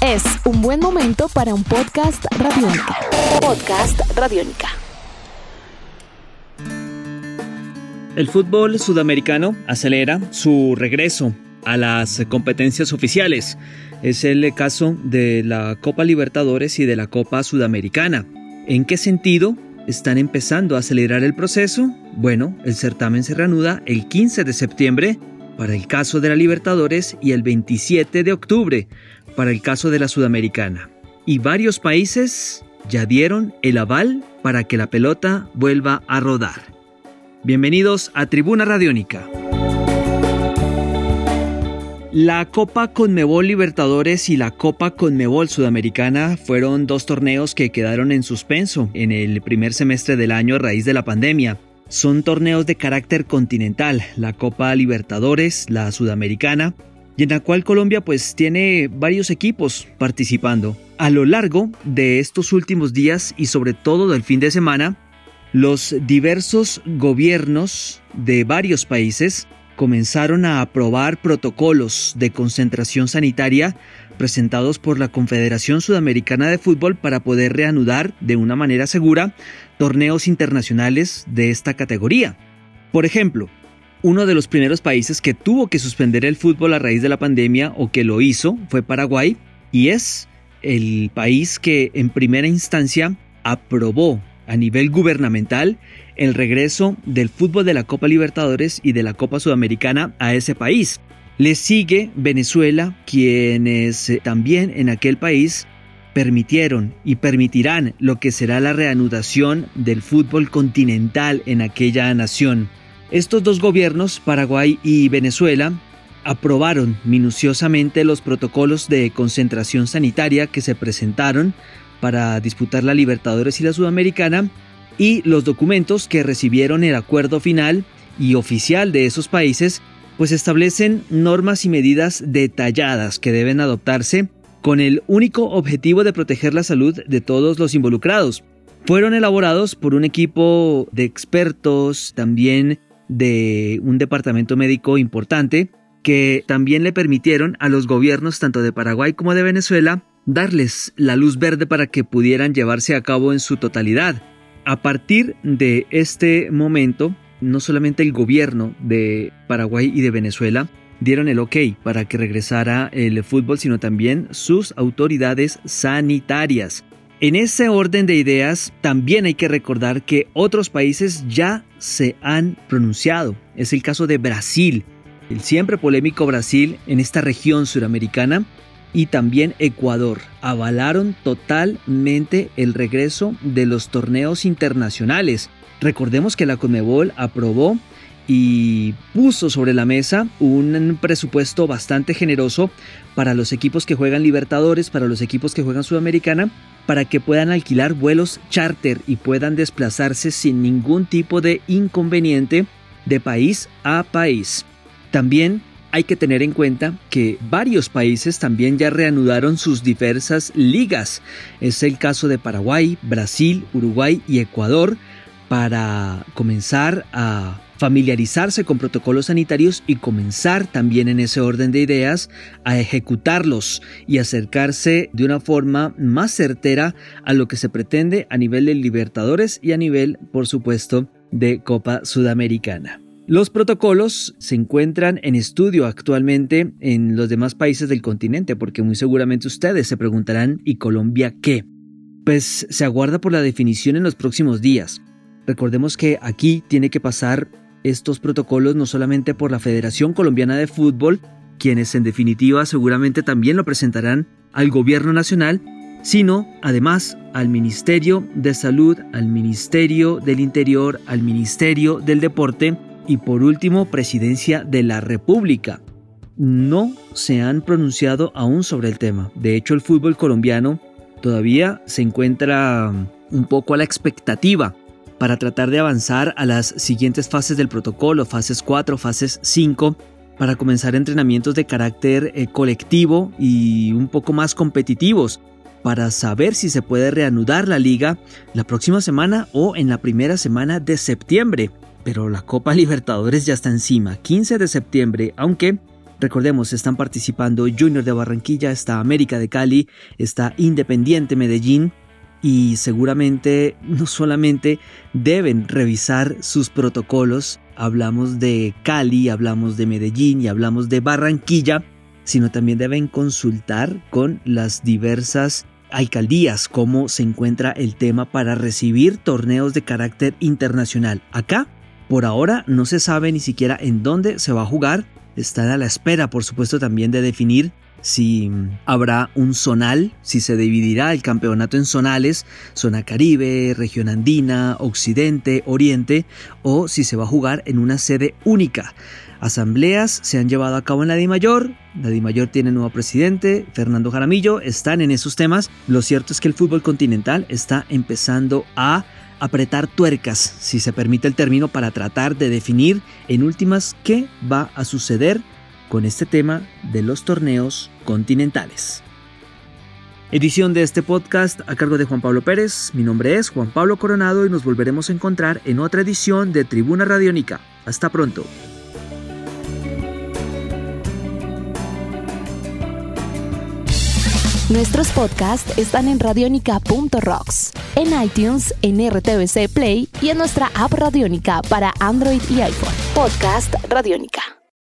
Es un buen momento para un podcast radiónica. Podcast radiónica. El fútbol sudamericano acelera su regreso a las competencias oficiales. Es el caso de la Copa Libertadores y de la Copa Sudamericana. ¿En qué sentido están empezando a acelerar el proceso? Bueno, el certamen se reanuda el 15 de septiembre para el caso de la Libertadores y el 27 de octubre para el caso de la Sudamericana. Y varios países ya dieron el aval para que la pelota vuelva a rodar. Bienvenidos a Tribuna Radiónica. La Copa Conmebol Libertadores y la Copa Conmebol Sudamericana fueron dos torneos que quedaron en suspenso en el primer semestre del año a raíz de la pandemia. Son torneos de carácter continental, la Copa Libertadores, la Sudamericana, y en la cual Colombia pues tiene varios equipos participando. A lo largo de estos últimos días y sobre todo del fin de semana, los diversos gobiernos de varios países comenzaron a aprobar protocolos de concentración sanitaria presentados por la Confederación Sudamericana de Fútbol para poder reanudar de una manera segura torneos internacionales de esta categoría. Por ejemplo, uno de los primeros países que tuvo que suspender el fútbol a raíz de la pandemia o que lo hizo fue Paraguay y es el país que en primera instancia aprobó a nivel gubernamental el regreso del fútbol de la Copa Libertadores y de la Copa Sudamericana a ese país. Le sigue Venezuela, quienes eh, también en aquel país permitieron y permitirán lo que será la reanudación del fútbol continental en aquella nación. Estos dos gobiernos, Paraguay y Venezuela, aprobaron minuciosamente los protocolos de concentración sanitaria que se presentaron para disputar la Libertadores y la Sudamericana y los documentos que recibieron el acuerdo final y oficial de esos países pues establecen normas y medidas detalladas que deben adoptarse con el único objetivo de proteger la salud de todos los involucrados. Fueron elaborados por un equipo de expertos, también de un departamento médico importante, que también le permitieron a los gobiernos tanto de Paraguay como de Venezuela darles la luz verde para que pudieran llevarse a cabo en su totalidad. A partir de este momento, no solamente el gobierno de Paraguay y de Venezuela dieron el ok para que regresara el fútbol, sino también sus autoridades sanitarias. En ese orden de ideas, también hay que recordar que otros países ya se han pronunciado. Es el caso de Brasil, el siempre polémico Brasil en esta región suramericana, y también Ecuador avalaron totalmente el regreso de los torneos internacionales. Recordemos que la Conmebol aprobó y puso sobre la mesa un presupuesto bastante generoso para los equipos que juegan Libertadores, para los equipos que juegan Sudamericana, para que puedan alquilar vuelos charter y puedan desplazarse sin ningún tipo de inconveniente de país a país. También hay que tener en cuenta que varios países también ya reanudaron sus diversas ligas. Es el caso de Paraguay, Brasil, Uruguay y Ecuador para comenzar a familiarizarse con protocolos sanitarios y comenzar también en ese orden de ideas a ejecutarlos y acercarse de una forma más certera a lo que se pretende a nivel de Libertadores y a nivel, por supuesto, de Copa Sudamericana. Los protocolos se encuentran en estudio actualmente en los demás países del continente, porque muy seguramente ustedes se preguntarán, ¿y Colombia qué? Pues se aguarda por la definición en los próximos días. Recordemos que aquí tiene que pasar estos protocolos no solamente por la Federación Colombiana de Fútbol, quienes en definitiva seguramente también lo presentarán al gobierno nacional, sino además al Ministerio de Salud, al Ministerio del Interior, al Ministerio del Deporte, y por último, Presidencia de la República. No se han pronunciado aún sobre el tema. De hecho, el fútbol colombiano todavía se encuentra un poco a la expectativa para tratar de avanzar a las siguientes fases del protocolo, fases 4, fases 5, para comenzar entrenamientos de carácter eh, colectivo y un poco más competitivos, para saber si se puede reanudar la liga la próxima semana o en la primera semana de septiembre pero la Copa Libertadores ya está encima, 15 de septiembre, aunque Recordemos, están participando Junior de Barranquilla, está América de Cali, está Independiente Medellín y seguramente no solamente deben revisar sus protocolos, hablamos de Cali, hablamos de Medellín y hablamos de Barranquilla, sino también deben consultar con las diversas alcaldías cómo se encuentra el tema para recibir torneos de carácter internacional. Acá, por ahora, no se sabe ni siquiera en dónde se va a jugar. Están a la espera, por supuesto, también de definir si habrá un zonal, si se dividirá el campeonato en zonales, zona Caribe, región andina, occidente, oriente, o si se va a jugar en una sede única. Asambleas se han llevado a cabo en la DIMAYOR, la DIMAYOR tiene nuevo presidente, Fernando Jaramillo, están en esos temas. Lo cierto es que el fútbol continental está empezando a apretar tuercas, si se permite el término, para tratar de definir en últimas qué va a suceder con este tema de los torneos continentales. Edición de este podcast a cargo de Juan Pablo Pérez. Mi nombre es Juan Pablo Coronado y nos volveremos a encontrar en otra edición de Tribuna Radiónica. Hasta pronto. Nuestros podcasts están en radionica.rocks, en iTunes, en RTVC Play y en nuestra app Radionica para Android y iPhone. Podcast Radionica.